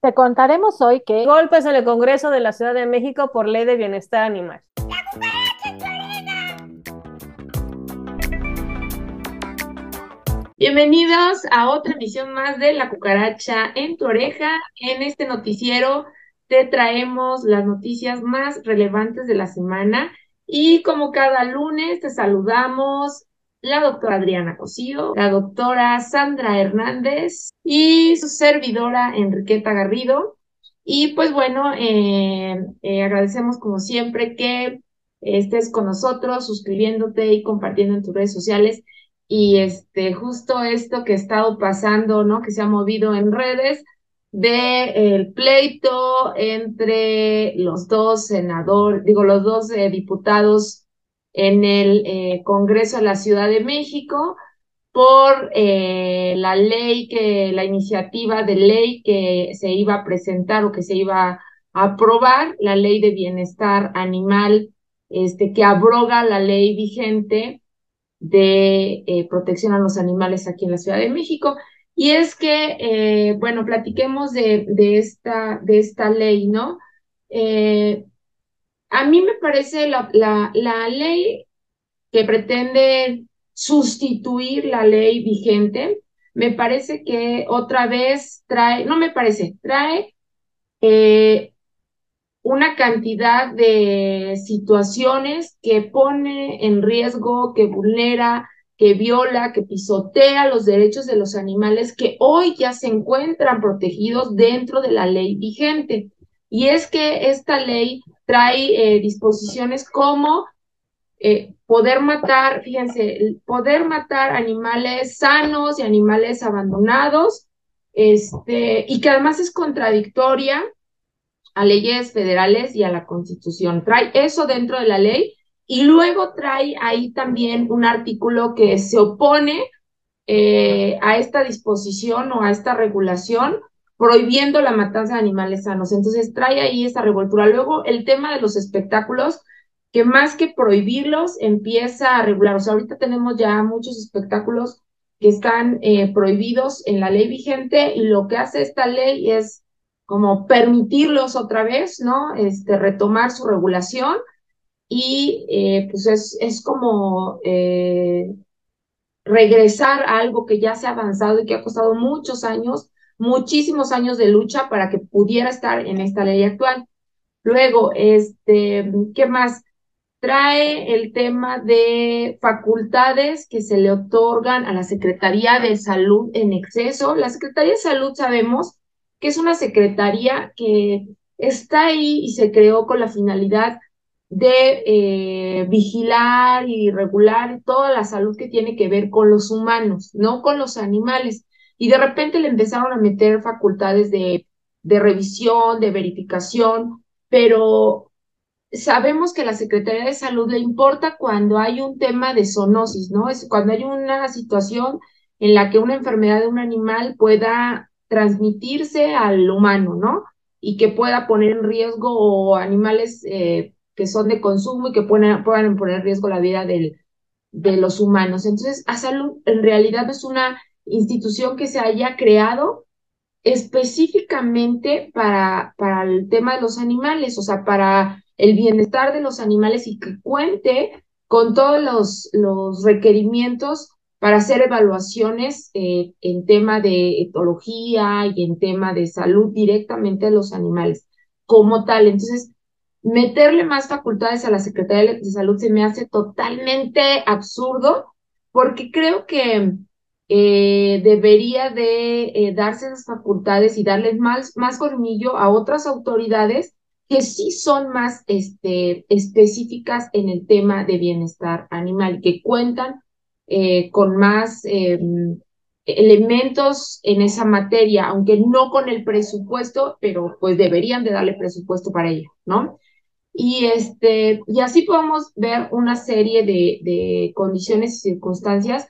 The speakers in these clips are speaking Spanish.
Te contaremos hoy que golpes en el Congreso de la Ciudad de México por ley de bienestar animal. Bienvenidos a otra emisión más de La Cucaracha en tu oreja. En este noticiero te traemos las noticias más relevantes de la semana y como cada lunes te saludamos la doctora Adriana Cosío, la doctora Sandra Hernández y su servidora Enriqueta Garrido. Y pues bueno, eh, eh, agradecemos como siempre que estés con nosotros, suscribiéndote y compartiendo en tus redes sociales. Y este, justo esto que ha estado pasando, ¿no? Que se ha movido en redes de el pleito entre los dos senadores, digo, los dos eh, diputados en el eh, Congreso de la Ciudad de México por eh, la ley que, la iniciativa de ley que se iba a presentar o que se iba a aprobar, la ley de bienestar animal, este, que abroga la ley vigente de eh, protección a los animales aquí en la Ciudad de México. Y es que, bueno, platiquemos de, de, esta, de esta ley, ¿no? A mí me parece la, la, la ley que pretende sustituir la ley vigente, me parece que otra vez trae, no me parece, trae eh, una cantidad de situaciones que pone en riesgo, que vulnera, que viola, que pisotea los derechos de los animales que hoy ya se encuentran protegidos dentro de la ley vigente. Y es que esta ley trae eh, disposiciones como eh, poder matar, fíjense, poder matar animales sanos y animales abandonados, este, y que además es contradictoria a leyes federales y a la constitución. Trae eso dentro de la ley y luego trae ahí también un artículo que se opone eh, a esta disposición o a esta regulación prohibiendo la matanza de animales sanos. Entonces trae ahí esa revoltura. Luego el tema de los espectáculos, que más que prohibirlos, empieza a regular. O sea, ahorita tenemos ya muchos espectáculos que están eh, prohibidos en la ley vigente y lo que hace esta ley es como permitirlos otra vez, ¿no? Este, retomar su regulación y eh, pues es, como eh, regresar a algo que ya se ha avanzado y que ha costado muchos años muchísimos años de lucha para que pudiera estar en esta ley actual. Luego, este, ¿qué más? Trae el tema de facultades que se le otorgan a la Secretaría de Salud en exceso. La Secretaría de Salud sabemos que es una secretaría que está ahí y se creó con la finalidad de eh, vigilar y regular toda la salud que tiene que ver con los humanos, no con los animales y de repente le empezaron a meter facultades de, de revisión, de verificación, pero sabemos que la Secretaría de Salud le importa cuando hay un tema de zoonosis, ¿no? Es cuando hay una situación en la que una enfermedad de un animal pueda transmitirse al humano, ¿no? Y que pueda poner en riesgo animales eh, que son de consumo y que puedan, puedan poner en riesgo la vida del, de los humanos. Entonces, a salud en realidad es una institución que se haya creado específicamente para, para el tema de los animales, o sea, para el bienestar de los animales y que cuente con todos los, los requerimientos para hacer evaluaciones eh, en tema de etología y en tema de salud directamente de los animales como tal. Entonces, meterle más facultades a la Secretaría de Salud se me hace totalmente absurdo porque creo que eh, debería de eh, darse esas facultades y darles más, más a otras autoridades que sí son más este, específicas en el tema de bienestar animal, que cuentan eh, con más em, elementos en esa materia, aunque no con el presupuesto, pero pues deberían de darle presupuesto para ello, ¿no? Y, este, y así podemos ver una serie de, de condiciones y circunstancias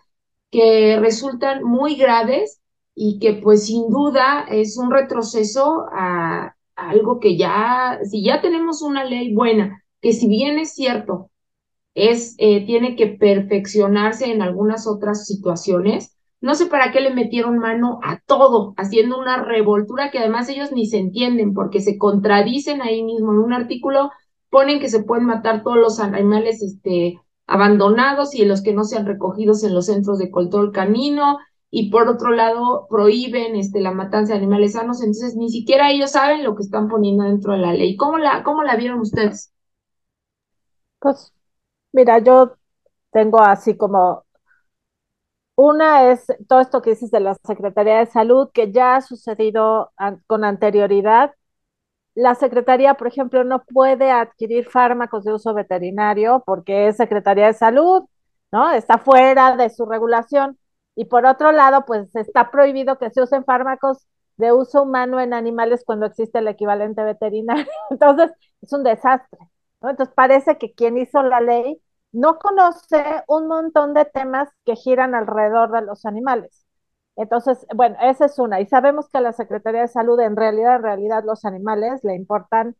que resultan muy graves y que pues sin duda es un retroceso a, algo que ya, si ya tenemos una ley buena, que si bien es cierto, es, eh, tiene que perfeccionarse en algunas otras situaciones, no sé para qué le metieron mano a todo, haciendo una revoltura que además ellos ni se entienden porque se contradicen ahí mismo en un artículo, ponen que se pueden matar todos los animales este, abandonados y los que no sean recogidos en los centros de control canino y por otro lado prohíben este, la matanza de animales sanos, entonces ni siquiera ellos saben lo que están poniendo dentro de la ley. ¿Cómo la, cómo la vieron ustedes? Pues mira, yo tengo así como una es todo esto que dices de la Secretaría de Salud, que ya ha sucedido con anterioridad. La Secretaría, por ejemplo, no puede adquirir fármacos de uso veterinario porque es Secretaría de Salud, ¿no? Está fuera de su regulación. Y por otro lado, pues está prohibido que se usen fármacos de uso humano en animales cuando existe el equivalente veterinario. Entonces, es un desastre. ¿no? Entonces, parece que quien hizo la ley no conoce un montón de temas que giran alrededor de los animales. Entonces, bueno, esa es una. Y sabemos que a la Secretaría de Salud, en realidad, en realidad, los animales le importan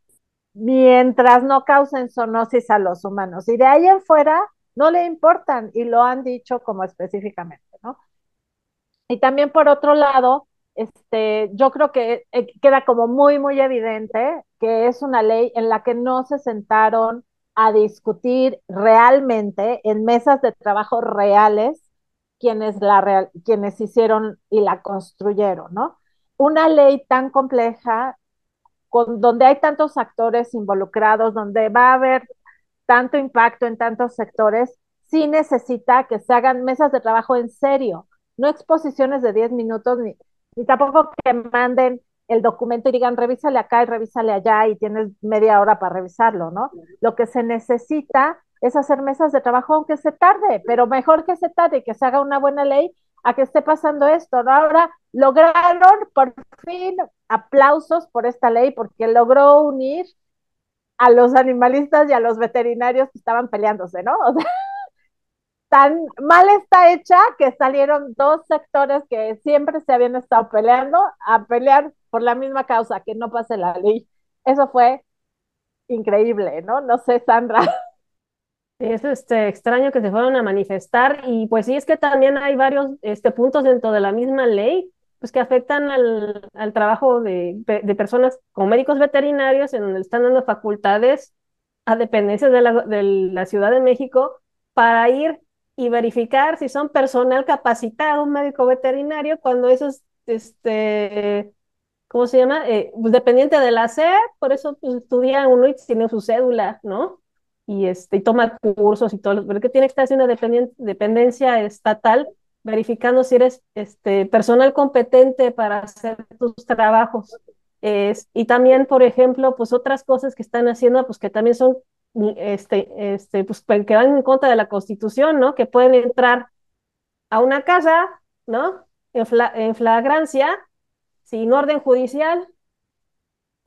mientras no causen zoonosis a los humanos. Y de ahí en fuera, no le importan y lo han dicho como específicamente, ¿no? Y también por otro lado, este, yo creo que eh, queda como muy, muy evidente que es una ley en la que no se sentaron a discutir realmente en mesas de trabajo reales quienes, la quienes hicieron y la construyeron, ¿no? Una ley tan compleja, con, donde hay tantos actores involucrados, donde va a haber tanto impacto en tantos sectores, sí necesita que se hagan mesas de trabajo en serio, no exposiciones de 10 minutos, ni, ni tampoco que manden el documento y digan, revísale acá y revísale allá y tienes media hora para revisarlo, ¿no? Lo que se necesita es hacer mesas de trabajo aunque se tarde, pero mejor que se tarde que se haga una buena ley a que esté pasando esto, ¿no? Ahora lograron por fin aplausos por esta ley porque logró unir a los animalistas y a los veterinarios que estaban peleándose, ¿no? Tan mal está hecha que salieron dos sectores que siempre se habían estado peleando a pelear por la misma causa, que no pase la ley. Eso fue increíble, ¿no? No sé, Sandra. Es este, extraño que se fueron a manifestar y pues sí es que también hay varios este, puntos dentro de la misma ley pues que afectan al, al trabajo de, de, personas como médicos veterinarios en donde están dando facultades a dependencias de la, de la Ciudad de México para ir y verificar si son personal capacitado, un médico veterinario, cuando esos, este, ¿cómo se llama? Eh, pues dependiente de la SED, por eso pues, estudia uno y tiene su cédula, ¿no? Y, este, y toma cursos y todo, pero que tiene que estar haciendo dependencia estatal verificando si eres este, personal competente para hacer tus trabajos. y también, por ejemplo, pues otras cosas que están haciendo, pues que también son este, este, pues, que van en contra de la Constitución, ¿no? Que pueden entrar a una casa, ¿no? En, en flagrancia, sin orden judicial,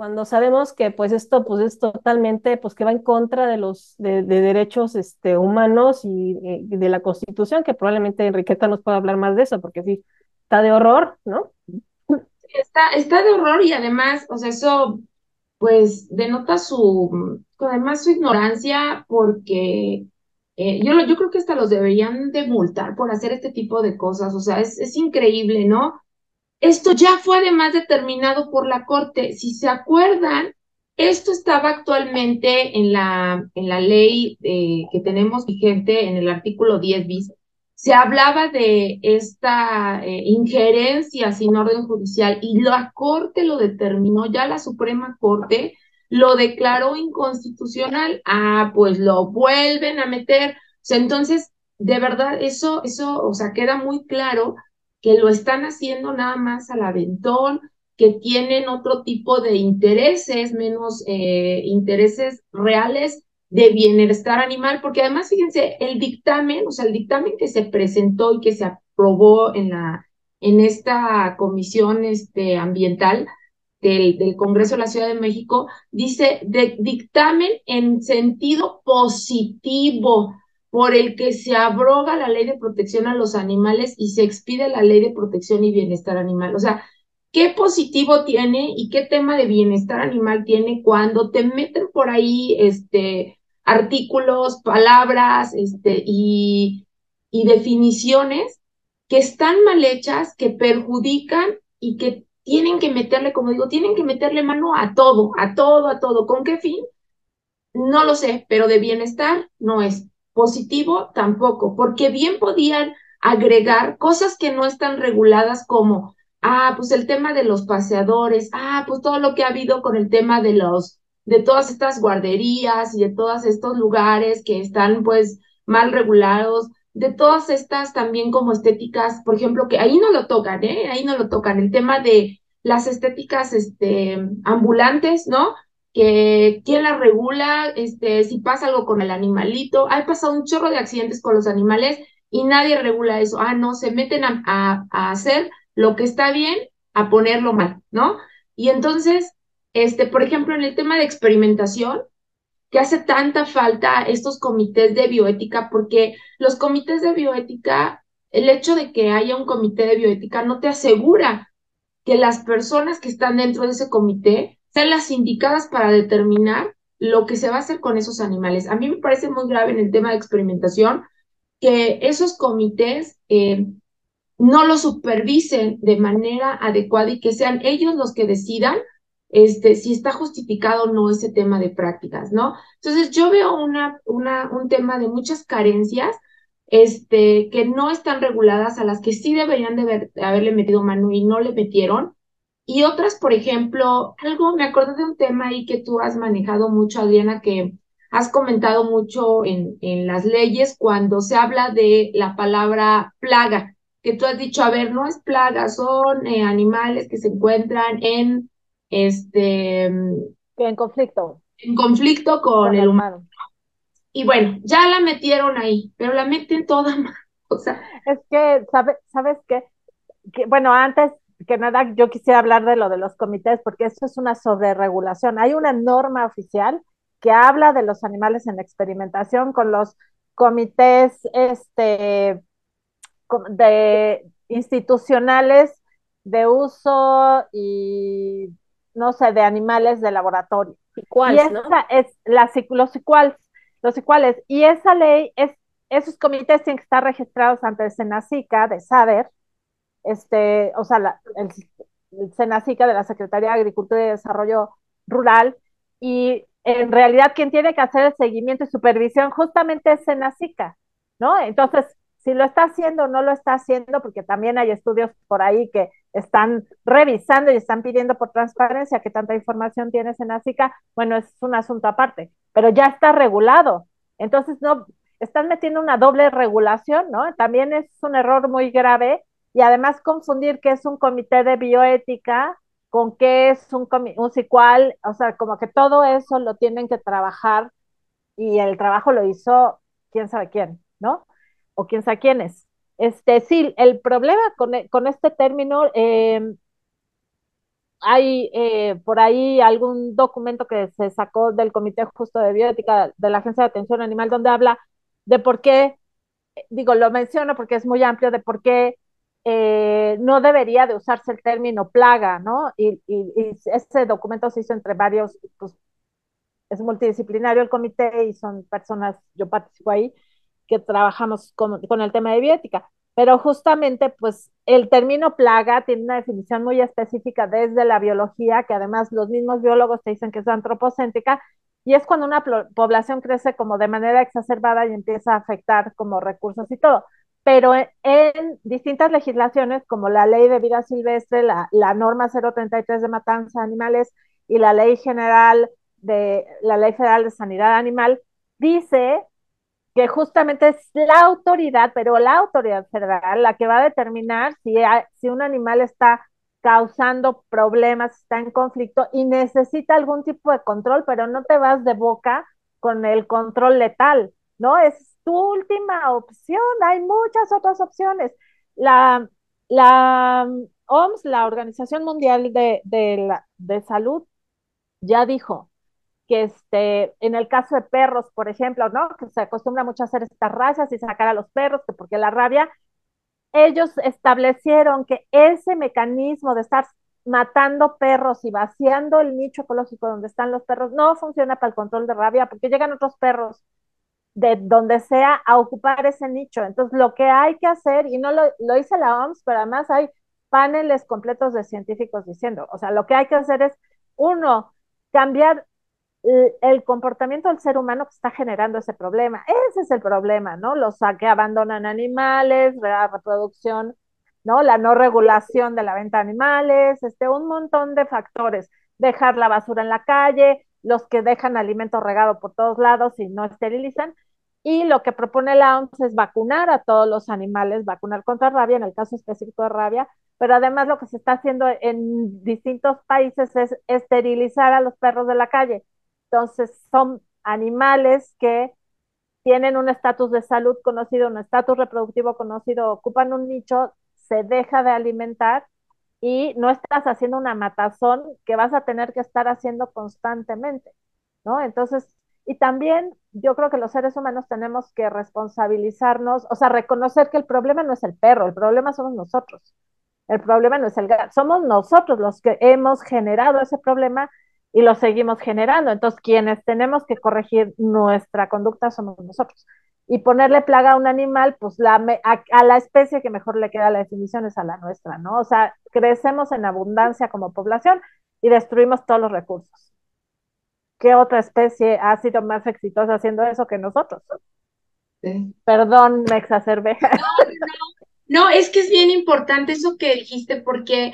cuando sabemos que pues esto pues es totalmente pues que va en contra de los de, derechos este, humanos y, de la Constitución, que probablemente Enriqueta nos pueda hablar más de eso, porque sí, está de horror, ¿no? Está, está de horror y además, o sea, eso pues denota su, además su ignorancia porque eh, yo, yo creo que hasta los deberían de multar por hacer este tipo de cosas, o sea, es, es increíble, ¿no? Esto ya fue además determinado por la Corte. Si se acuerdan, esto estaba actualmente en la, en la ley eh, que tenemos vigente en el artículo 10 bis se hablaba de esta eh, injerencia sin orden judicial y la Corte lo determinó, ya la Suprema Corte lo declaró inconstitucional, ah, pues lo vuelven a meter. O sea, entonces, de verdad, eso, eso, o sea, queda muy claro que lo están haciendo nada más al aventón, que tienen otro tipo de intereses, menos eh, intereses reales de bienestar animal, porque además, fíjense, el dictamen, o sea, el dictamen que se presentó y que se aprobó en la en esta comisión este, ambiental del, del Congreso de la Ciudad de México, dice de dictamen en sentido positivo por el que se abroga la ley de protección a los animales y se expide la ley de protección y bienestar animal. O sea, ¿qué positivo tiene y qué tema de bienestar animal tiene cuando te meten por ahí, este, artículos, palabras este, y, y definiciones que están mal hechas, que perjudican y que tienen que meterle, como digo, tienen que meterle mano a todo, a todo, a todo. ¿Con qué fin? No lo sé, pero de bienestar no es. Positivo tampoco, porque bien podían agregar cosas que no están reguladas como, ah, pues el tema de los paseadores, ah, pues todo lo que ha habido con el tema de los, de todas estas guarderías y de todos estos lugares que están pues mal regulados, de todas estas también como estéticas, por ejemplo, que ahí no lo tocan, ¿eh? Ahí no lo tocan, el tema de las estéticas este, ambulantes, ¿no? Que quién las regula, este, si pasa algo con el animalito, ha pasado un chorro de accidentes con los animales y nadie regula eso. Ah, no, se meten a, a, hacer lo que está bien, a ponerlo mal, ¿no? Y entonces, este, por ejemplo, en el tema de experimentación, que hace tanta falta estos comités de bioética, porque los comités de bioética, el hecho de que haya un comité de bioética no te asegura que las personas que están dentro de ese comité sean las indicadas para determinar lo que se va a hacer con esos animales. A mí me parece muy grave en el tema de experimentación que esos comités eh, no lo supervisen de manera adecuada y que sean ellos los que decidan este, si está justificado o no ese tema de prácticas, ¿no? Entonces yo veo una, una, un tema de muchas carencias este, que no están reguladas, a las que sí deberían de, haberle metido mano y no le metieron. Y otras, por ejemplo, algo, me acuerdo de un tema ahí que tú has manejado mucho, Adriana, que has comentado mucho en, en las leyes cuando se habla de la palabra plaga, que tú has dicho, a ver, no es plaga, son eh, animales que se encuentran en este, en conflicto. En conflicto con, el humano. Y bueno, ya la metieron ahí, pero la meten toda O sea, es que, ¿sabes sabes qué? Que, bueno, antes que nada, yo quisiera hablar de lo de los comités, porque eso es una sobreregulación. Hay una norma oficial que habla de los animales en experimentación con los comités este, de institucionales de uso y no sé, de animales de laboratorio. ¿Y cuál? es la, los iguales, los iguales. Y esa ley es, esos comités tienen que estar registrados ante el Senacica de SADER, este, o sea, el, el Senacica de la Secretaría de Agricultura y Desarrollo Rural, y en realidad quien tiene que hacer el seguimiento y supervisión justamente es Senacica, ¿no? Entonces, si lo está haciendo o no lo está haciendo, porque también hay estudios por ahí que están revisando y están pidiendo por transparencia que tanta información tienes en ASICA, bueno, es un asunto aparte, pero ya está regulado. Entonces, no, están metiendo una doble regulación, ¿no? También es un error muy grave y además confundir qué es un comité de bioética con qué es un, un CICUAL, o sea, como que todo eso lo tienen que trabajar y el trabajo lo hizo quién sabe quién, ¿no? O quién sabe quiénes. Este, sí, el problema con, e, este término, em, hay eh, por ahí algún documento que se sacó del Comité Justo de Bioética de la Agencia de Atención Animal donde habla de por qué, digo, lo menciono porque es muy amplio, de por qué eh, no debería de usarse el término plaga, ¿no? Y, ese documento se hizo entre varios, pues es multidisciplinario el comité y son personas, yo participo ahí, que trabajamos con, el tema de bioética. Pero justamente, pues el término plaga tiene una definición muy específica desde la biología, que además los mismos biólogos te dicen que es antropocéntrica, y es cuando una población crece como de manera exacerbada y empieza a afectar como recursos y todo. Pero en, en distintas legislaciones, como la ley de vida silvestre, la, la norma 033 de matanza de animales y la ley general de la ley federal de sanidad animal, dice que justamente es la autoridad, pero la autoridad federal, la que va a determinar si, si un animal está causando problemas, está en conflicto y necesita algún tipo de control, pero no te vas de boca con el control letal, ¿no? Es tu última opción, hay muchas otras opciones. La, la OMS, la Organización Mundial de, de, la, de Salud, ya dijo, que este, en el caso de perros, por ejemplo, ¿no? Que se acostumbra mucho a hacer estas razas y sacar a los perros, que porque la rabia, ellos establecieron que ese mecanismo de estar matando perros y vaciando el nicho ecológico donde están los perros no funciona para el control de rabia porque llegan otros perros de donde sea a ocupar ese nicho. Entonces, lo que hay que hacer, y no lo, lo dice la OMS, pero además hay paneles completos de científicos diciendo, o sea, lo que hay que hacer es, uno, cambiar el comportamiento del ser humano que está generando ese problema. Ese es el problema, ¿no? Los que abandonan animales, la reproducción, ¿no? La no regulación de la venta de animales, este, un montón de factores. Dejar la basura en la calle, los que dejan alimento regado por todos lados y no esterilizan. Y lo que propone la OMS es vacunar a todos los animales, vacunar contra rabia, en el caso específico de rabia, pero además lo que se está haciendo en distintos países es esterilizar a los perros de la calle entonces, son animales que tienen un estatus de salud conocido, un estatus reproductivo conocido, ocupan un nicho, se deja de alimentar y no estás haciendo una matazón que vas a tener que estar haciendo constantemente, ¿no? Entonces, y también yo creo que los seres humanos tenemos que responsabilizarnos, o sea, reconocer que el problema no es el perro, el problema somos nosotros. El problema no es el gato, somos nosotros los que hemos generado ese problema y lo seguimos generando. Entonces, quienes tenemos que corregir nuestra conducta somos nosotros. Y ponerle plaga a un animal, pues la, a, a, la especie que mejor le queda la definición es a la nuestra, ¿no? O sea, crecemos en abundancia como población y destruimos todos los recursos. ¿Qué otra especie ha sido más exitosa haciendo eso que nosotros? Sí. Perdón, me exacerbé. No, no, no, es que es bien importante eso que dijiste porque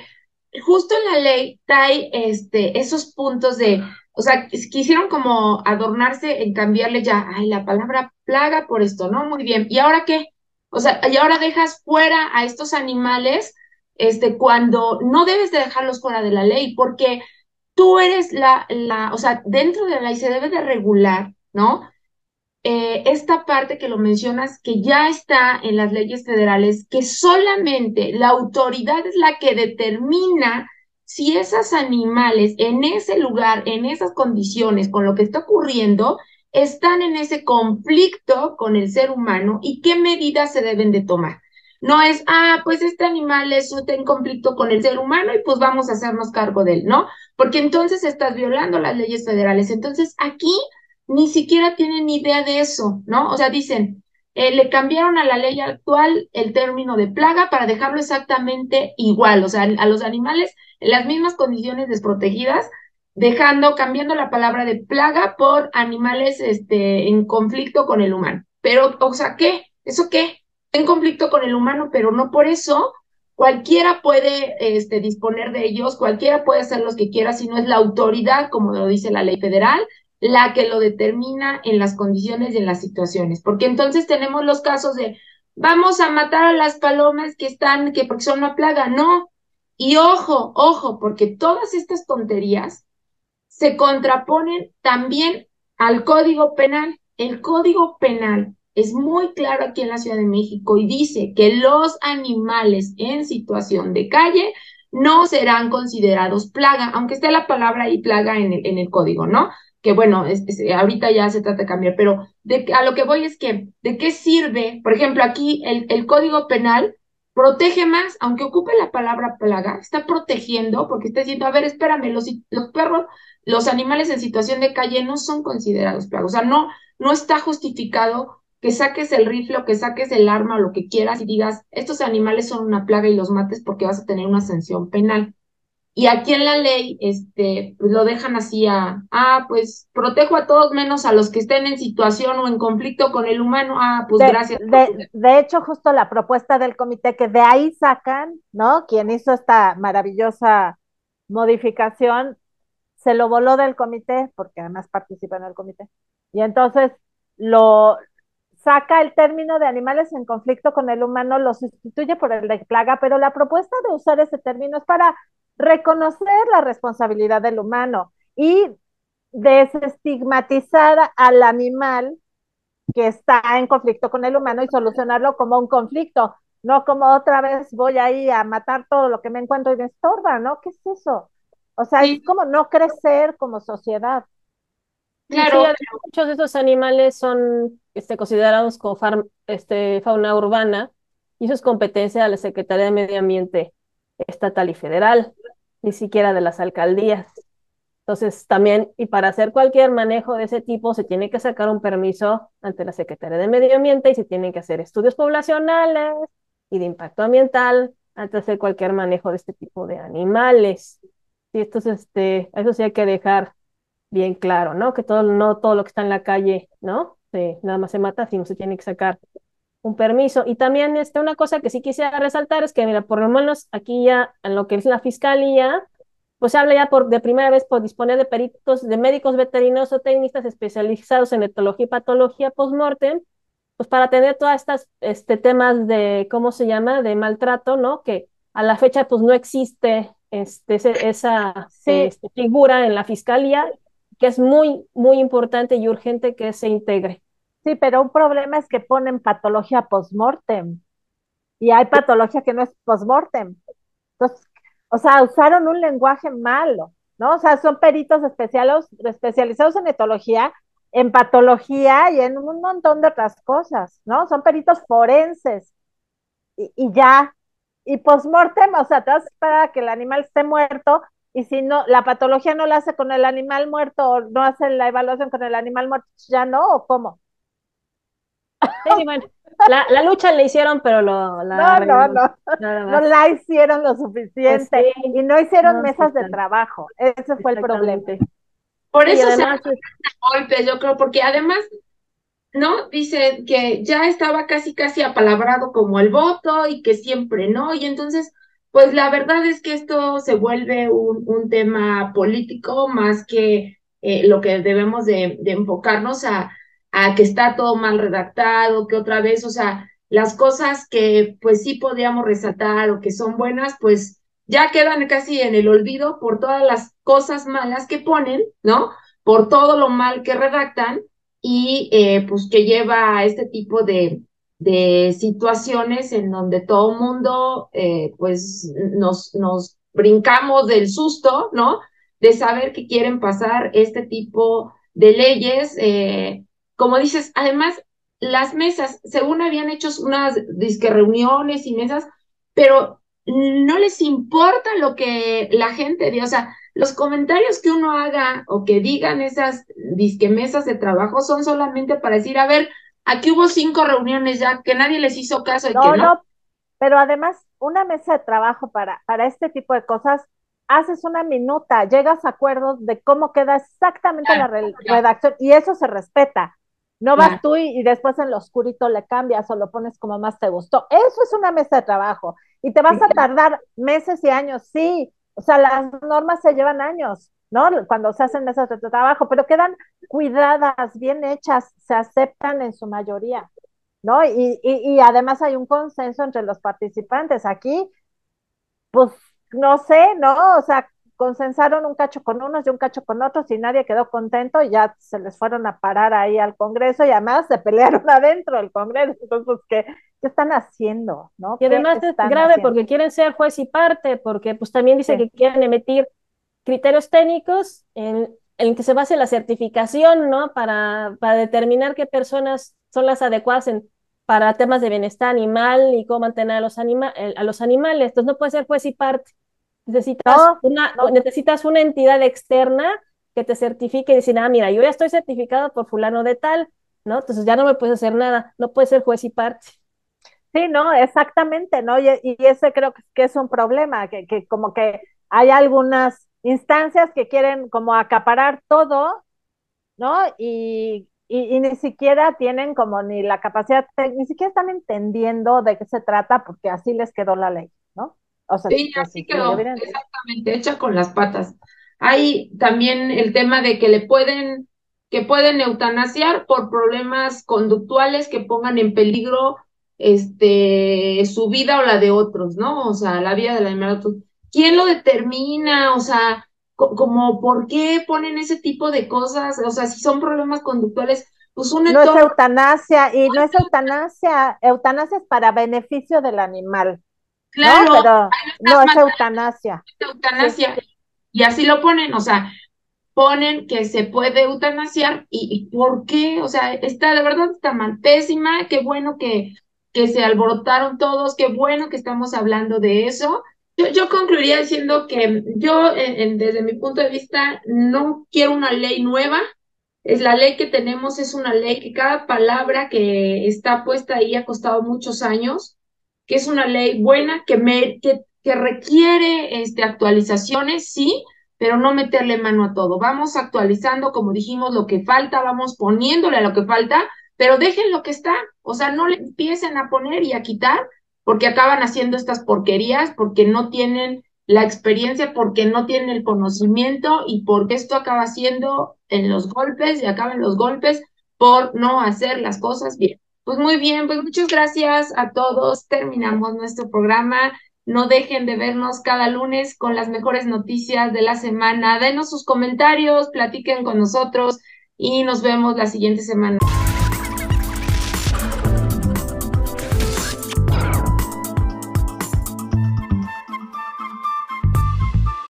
justo en la ley trae este, esos puntos de, o sea, quisieron como adornarse en cambiarle ya, ay, la palabra plaga por esto, ¿no? Muy bien. ¿Y ahora qué? O sea, y ahora dejas fuera a estos animales, este, cuando no debes de dejarlos fuera de la ley, porque tú eres la, la, o sea, dentro de la ley se debe de regular, ¿no? Eh, esta parte que lo mencionas, que ya está en las leyes federales, que solamente la autoridad es la que determina si esos animales en ese lugar, en esas condiciones, con lo que está ocurriendo, están en ese conflicto con el ser humano y qué medidas se deben de tomar. No es, ah, pues este animal está en conflicto con el ser humano y pues vamos a hacernos cargo de él, ¿no? Porque entonces estás violando las leyes federales. Entonces aquí ni siquiera tienen idea de eso, ¿no? O sea, dicen, eh, le cambiaron a la ley actual el término de plaga para dejarlo exactamente igual, o sea, a los animales en las mismas condiciones desprotegidas, dejando, cambiando la palabra de plaga por animales este, en conflicto con el humano. Pero, o sea, ¿qué? ¿Eso qué? En conflicto con el humano, pero no por eso cualquiera puede este, disponer de ellos, cualquiera puede hacer los que quiera, si no es la autoridad, como lo dice la ley federal, la que lo determina en las condiciones y en las situaciones, porque entonces tenemos los casos de vamos a matar a las palomas que están, que porque son una plaga, no. Y ojo, ojo, porque todas estas tonterías se contraponen también al Código Penal. El Código Penal es muy claro aquí en la Ciudad de México y dice que los animales en situación de calle no serán considerados plaga, aunque esté la palabra ahí plaga en el, en el código, ¿no? que bueno, es, ahorita ya se trata de cambiar, pero de, a lo que voy es que, ¿de qué sirve? Por ejemplo, aquí el, el Código Penal protege más, aunque ocupe la palabra plaga, está protegiendo porque está diciendo, a ver, espérame, los, los perros, los animales en situación de calle no son considerados plagas, o sea, no, no está justificado que saques el rifle o que saques el arma o lo que quieras y digas, estos animales son una plaga y los mates porque vas a tener una sanción penal. Y aquí en la ley, este, pues lo dejan así a, ah, pues protejo a todos menos a los que estén en situación o en conflicto con el humano. Ah, pues gracias. De, de, hecho, justo la propuesta del comité que de ahí sacan, ¿no? Quien hizo esta maravillosa modificación, se lo voló del comité, porque además participa en el comité. Y entonces lo saca el término de animales en conflicto con el humano, lo sustituye por el de plaga, pero la propuesta de usar ese término es para reconocer la responsabilidad del humano y desestigmatizar al animal que está en conflicto con el humano y solucionarlo como un conflicto, no como otra vez voy ahí a matar todo lo que me encuentro y me estorba, ¿no? ¿Qué es eso? O sea, es como no crecer como sociedad. Claro, muchos de esos animales son este, considerados como este, fauna urbana y eso es competencia de la Secretaría de Medio Ambiente estatal y federal, ni siquiera de las alcaldías. Entonces, también, y para hacer cualquier manejo de ese tipo, se tiene que sacar un permiso ante la Secretaría de Medio Ambiente y se tienen que hacer estudios poblacionales y de impacto ambiental antes de hacer cualquier manejo de este tipo de animales. Y esto este, eso sí hay que dejar bien claro, ¿no? Que todo, no todo lo que está en la calle, ¿no? nada más se mata, sino se tiene que sacar un permiso. Y también este, una cosa que sí quisiera resaltar es que, mira, por lo menos aquí ya en lo que es la fiscalía, pues se habla ya por, de primera vez por disponer de peritos, de médicos veterinarios o técnicos especializados en etología y patología post-mortem, pues para tener todas estas este, temas de, ¿cómo se llama?, de maltrato, ¿no? Que a la fecha pues no existe este, esa este, figura en la fiscalía, que es muy, muy importante y urgente que se integre. Sí, pero un problema es que ponen patología post-mortem y hay patología que no es post-mortem. Entonces, o sea, usaron un lenguaje malo, ¿no? O sea, son peritos especializados en etología, en patología y en un montón de otras cosas, ¿no? Son peritos forenses y, ya. Y postmortem, o sea, te vas a esperar a que el animal esté muerto y si no, la patología no la hace con el animal muerto o no hace la evaluación con el animal muerto, ya no, ¿o cómo? Sí, bueno. La, la, lucha le hicieron, pero lo, la no, no, no, no la hicieron lo suficiente pues y no hicieron mesas de trabajo. Ese fue el problema. Por eso además, se golpes, yo creo, porque además, ¿no? Dice que ya estaba casi, casi apalabrado como el voto y que siempre no, y entonces, pues la verdad es que esto se vuelve un, un tema político más que eh, lo que debemos de, enfocarnos a a que está todo mal redactado, que otra vez, o sea, las cosas que pues sí podríamos resaltar o que son buenas, pues ya quedan casi en el olvido por todas las cosas malas que ponen, ¿no? Por todo lo mal que redactan y eh, pues que lleva a este tipo de, de situaciones en donde todo mundo eh, pues nos, nos brincamos del susto, ¿no? De saber que quieren pasar este tipo de leyes. Eh, como dices, además, las mesas, según habían hecho unas disque reuniones y mesas, pero no les importa lo que la gente diga, o sea, los comentarios que uno haga o que digan esas disque mesas de trabajo son solamente para decir, a ver, aquí hubo cinco reuniones ya que nadie les hizo caso y no, que no. no, pero además una mesa de trabajo para, para este tipo de cosas, haces una minuta, llegas a acuerdos de cómo queda exactamente la redacción y eso se respeta. No vas tú y, después en lo oscurito le cambias o lo pones como más te gustó. Eso es una mesa de trabajo. Y te vas a tardar meses y años, sí. O sea, las normas se llevan años, ¿no? Cuando se hacen mesas de trabajo, pero quedan cuidadas, bien hechas, se aceptan en su mayoría, ¿no? Y, y, y además hay un consenso entre los participantes. Aquí, pues, no sé, ¿no? O sea, consensaron un cacho con unos y un cacho con otros y nadie quedó contento y ya se les fueron a parar ahí al Congreso y además se pelearon adentro del Congreso. Entonces, ¿qué, qué están haciendo? ¿no? Y además es grave porque quieren ser juez y parte, porque pues también dice que quieren emitir criterios técnicos en, en que se base la certificación, ¿no? Para, para determinar qué personas son las adecuadas en, para temas de bienestar animal y cómo mantener a los, anima a los animales. Entonces no puede ser juez y parte. Necesitas, una, necesitas una entidad externa que te certifique y decir, ah, mira, yo ya estoy certificado por fulano de tal, ¿no? Entonces ya no me puedes hacer nada, no puedes ser juez y parte. Sí, no, exactamente, ¿no? Y, y ese creo que es un problema, que, que como que hay algunas instancias que quieren como acaparar todo, ¿no? Y, y, y, ni siquiera tienen como ni la capacidad, ni siquiera están entendiendo de qué se trata porque así les quedó la ley, ¿no? sí, así quedó, exactamente, hecha con las patas. Hay también el tema de que le pueden, que pueden eutanasiar por problemas conductuales que pongan en peligro este, su vida o la de otros, ¿no? O sea, la vida de la animal. ¿Quién lo determina? O sea, como, ¿por qué ponen ese tipo de cosas? O sea, si son problemas conductuales, pues un No es eutanasia, y no es eutanasia, eutanasia es para beneficio del animal. Claro, no, pero no es eutanasia. Eutanasia. Y así lo ponen, o sea, ponen que se puede eutanasiar y, ¿por qué? O sea, está de verdad está mal, qué bueno que, que se alborotaron todos, qué bueno que estamos hablando de eso Yo, concluiría diciendo que yo, desde mi punto de vista, no quiero una ley nueva. Es la ley que tenemos, es una ley que cada palabra que está puesta ahí ha costado muchos años, que es una ley buena, que, me, que requiere este, actualizaciones, sí, pero no meterle mano a todo. Vamos actualizando, como dijimos, lo que falta, vamos poniéndole a lo que falta, pero dejen lo que está. O sea, no le empiecen a poner y a quitar porque acaban haciendo estas porquerías, porque no tienen la experiencia, porque no tienen el conocimiento y porque esto acaba siendo en los golpes y acaban los golpes por no hacer las cosas bien. Pues muy bien, pues muchas gracias a todos. Terminamos nuestro programa. No dejen de vernos cada lunes con las mejores noticias de la semana. Denos sus comentarios, platiquen con nosotros y nos vemos la siguiente semana.